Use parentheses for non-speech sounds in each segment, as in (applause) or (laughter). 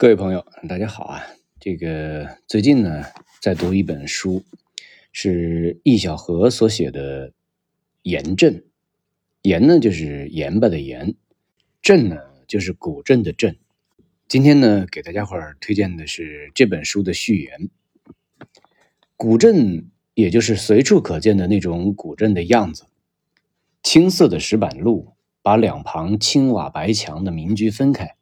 各位朋友，大家好啊！这个最近呢，在读一本书，是易小河所写的《盐镇》。盐呢，就是盐巴的盐；镇呢，就是古镇的镇。今天呢，给大家伙儿推荐的是这本书的序言。古镇，也就是随处可见的那种古镇的样子。青色的石板路，把两旁青瓦白墙的民居分开。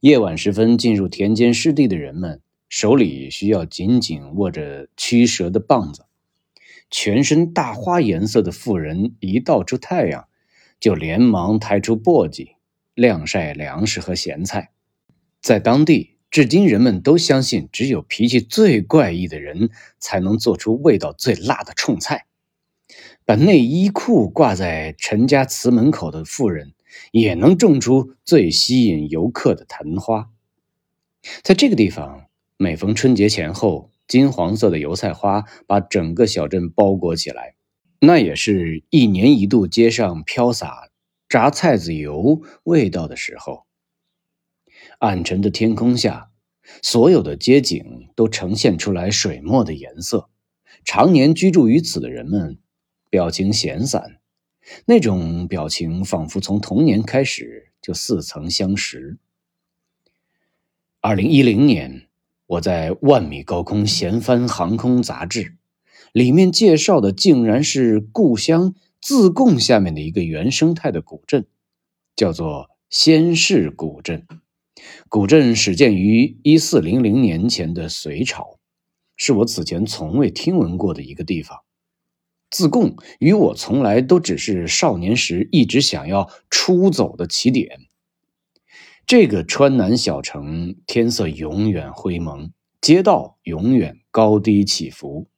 夜晚时分，进入田间湿地的人们手里需要紧紧握着驱蛇的棒子。全身大花颜色的妇人一到出太阳，就连忙抬出簸箕晾晒粮食和咸菜。在当地，至今人们都相信，只有脾气最怪异的人才能做出味道最辣的冲菜。把内衣裤挂在陈家祠门口的妇人。也能种出最吸引游客的昙花。在这个地方，每逢春节前后，金黄色的油菜花把整个小镇包裹起来，那也是一年一度街上飘洒炸菜籽油味道的时候。暗沉的天空下，所有的街景都呈现出来水墨的颜色。常年居住于此的人们，表情闲散。那种表情仿佛从童年开始就似曾相识。二零一零年，我在万米高空闲翻航空杂志，里面介绍的竟然是故乡自贡下面的一个原生态的古镇，叫做仙市古镇。古镇始建于一四零零年前的隋朝，是我此前从未听闻过的一个地方。自贡与我从来都只是少年时一直想要出走的起点。这个川南小城，天色永远灰蒙，街道永远高低起伏。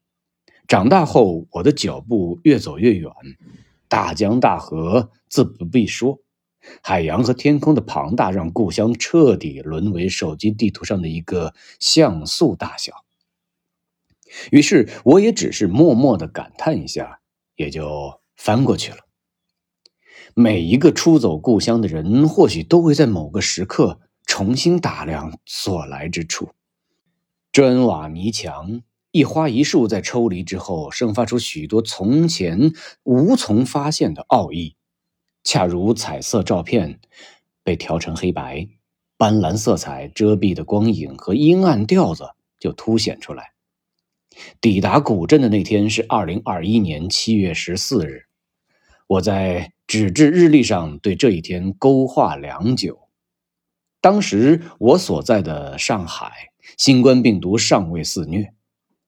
长大后，我的脚步越走越远，大江大河自不必说，海洋和天空的庞大，让故乡彻底沦为手机地图上的一个像素大小。于是我也只是默默的感叹一下，也就翻过去了。每一个出走故乡的人，或许都会在某个时刻重新打量所来之处。砖瓦泥墙，一花一树，在抽离之后，生发出许多从前无从发现的奥义，恰如彩色照片被调成黑白，斑斓色彩遮蔽的光影和阴暗调子就凸显出来。抵达古镇的那天是二零二一年七月十四日，我在纸质日历上对这一天勾画良久。当时我所在的上海，新冠病毒尚未肆虐，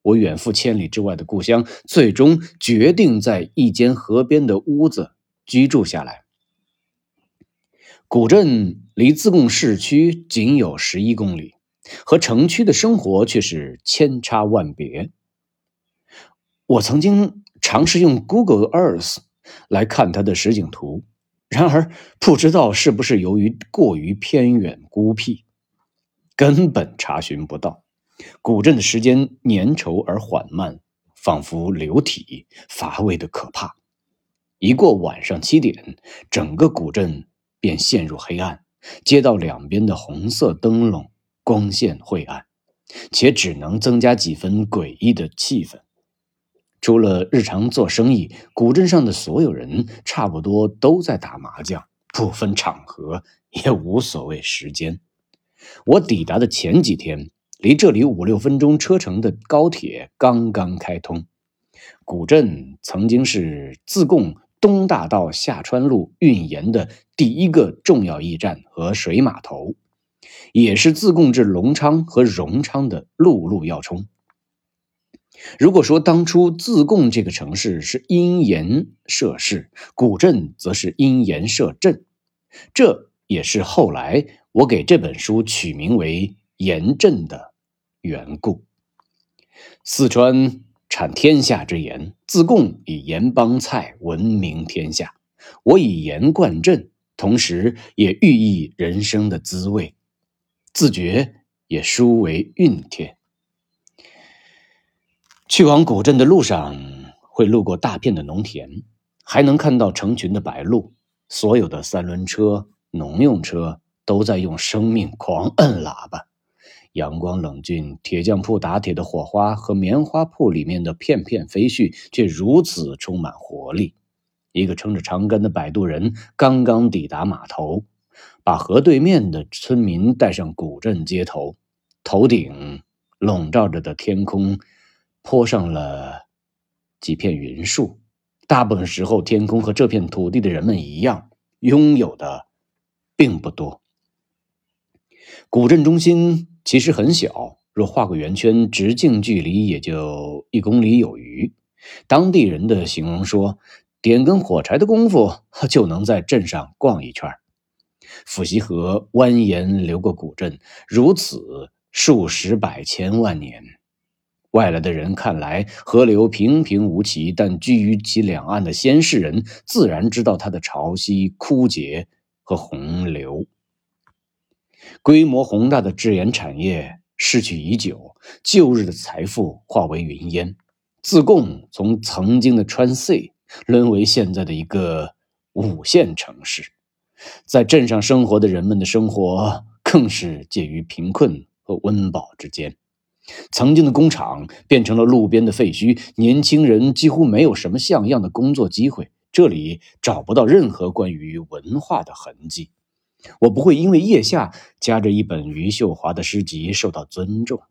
我远赴千里之外的故乡，最终决定在一间河边的屋子居住下来。古镇离自贡市区仅有十一公里。和城区的生活却是千差万别。我曾经尝试用 Google Earth 来看它的实景图，然而不知道是不是由于过于偏远孤僻，根本查询不到。古镇的时间粘稠而缓慢，仿佛流体，乏味的可怕。一过晚上七点，整个古镇便陷入黑暗，街道两边的红色灯笼。光线晦暗，且只能增加几分诡异的气氛。除了日常做生意，古镇上的所有人差不多都在打麻将，不分场合，也无所谓时间。我抵达的前几天，离这里五六分钟车程的高铁刚刚开通。古镇曾经是自贡东大道下川路运盐的第一个重要驿站和水码头。也是自贡至隆昌和荣昌的陆路要冲。如果说当初自贡这个城市是因盐设市，古镇则是因盐设镇，这也是后来我给这本书取名为“盐镇”的缘故。四川产天下之盐，自贡以盐帮菜闻名天下。我以盐冠镇，同时也寓意人生的滋味。自觉也殊为熨帖。去往古镇的路上，会路过大片的农田，还能看到成群的白鹭。所有的三轮车、农用车都在用生命狂摁喇叭，阳光冷峻，铁匠铺打铁的火花和棉花铺里面的片片飞絮却如此充满活力。一个撑着长杆的摆渡人刚刚抵达码头，把河对面的村民带上古镇街头。头顶笼罩着的天空，泼上了几片云树。大部分时候，天空和这片土地的人们一样，拥有的并不多。古镇中心其实很小，若画个圆圈，直径距离也就一公里有余。当地人的形容说，点根火柴的功夫 (laughs) 就能在镇上逛一圈。府溪河蜿蜒流过古镇，如此数十百千万年。外来的人看来，河流平平无奇，但居于其两岸的先世人自然知道它的潮汐、枯竭和洪流。规模宏大的制盐产业逝去已久，旧日的财富化为云烟。自贡从曾经的川 C 沦为现在的一个五线城市，在镇上生活的人们的生活更是介于贫困和温饱之间。曾经的工厂变成了路边的废墟，年轻人几乎没有什么像样的工作机会。这里找不到任何关于文化的痕迹。我不会因为腋下夹着一本余秀华的诗集受到尊重。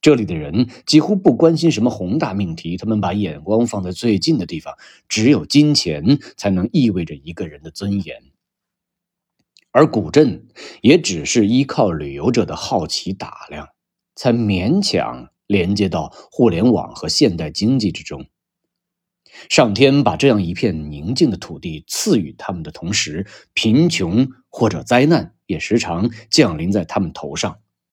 这里的人几乎不关心什么宏大命题，他们把眼光放在最近的地方。只有金钱才能意味着一个人的尊严，而古镇也只是依靠旅游者的好奇打量。才勉强连接到互联网和现代经济之中。上天把这样一片宁静的土地赐予他们的同时，贫穷或者灾难也时常降临在他们头上。